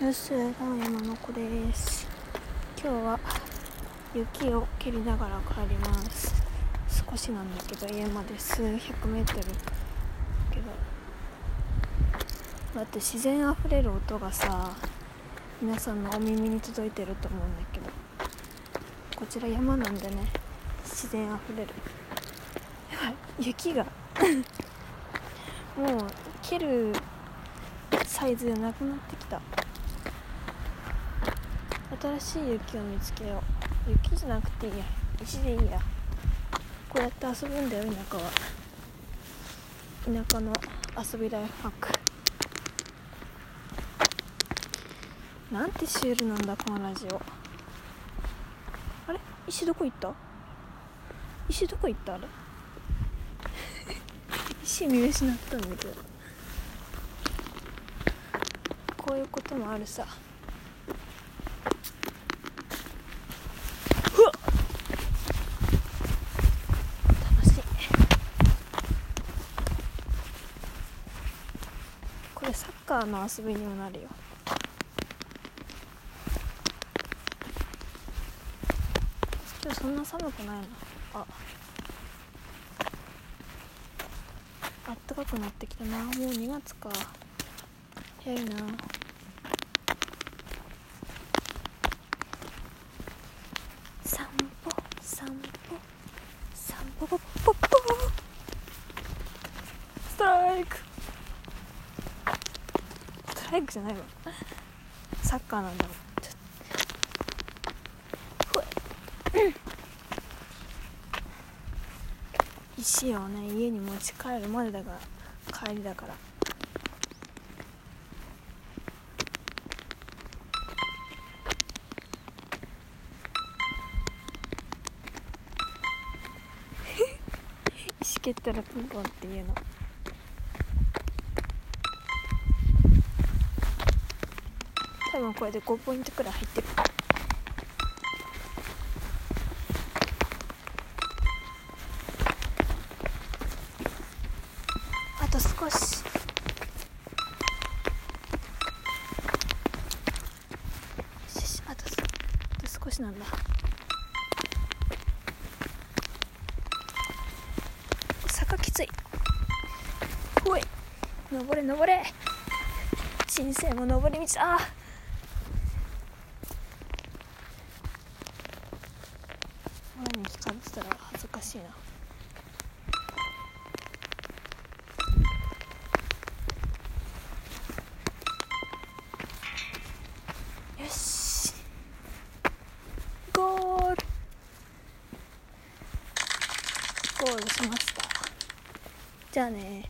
よすどうも山の子です。今日は雪を蹴りながら帰ります。少しなんだけど家まで数百メートル。けどだって自然あふれる音がさ皆さんのお耳に届いてると思うんだけどこちら山なんでね自然あふれる。やばい雪が。もう蹴るサイズじゃなくなってきた。新しい雪を見つけよう。雪じゃなくていいや。石でいいや。こうやって遊ぶんだよ田舎は。田舎の遊びライフハック。なんてシュールなんだこのラジオ。あれ？石どこ行った？石どこ行った？あれ？石見失ったんだけど。こういうこともあるさうわっ楽しいこれサッカーの遊びにもなるよ。今日そんな寒くないな。あ。あったかくなってきたな。もう2月か。早いな。散歩散歩散歩ポッポポストライク。ストライクじゃないわ。サッカーなんだろうちょほい。石をね家に持ち帰るまでだから帰りだから。石蹴ったらピンポンっていうの。分これで5ポイントくらい入ってる。あと少し。よしあとすあと少しなんだ。坂きつい。ほい。登れ登れ。人生も登り道。あー。に聞かれてたら恥ずかしいな。よし。ゴール。ゴールしました。じゃあね。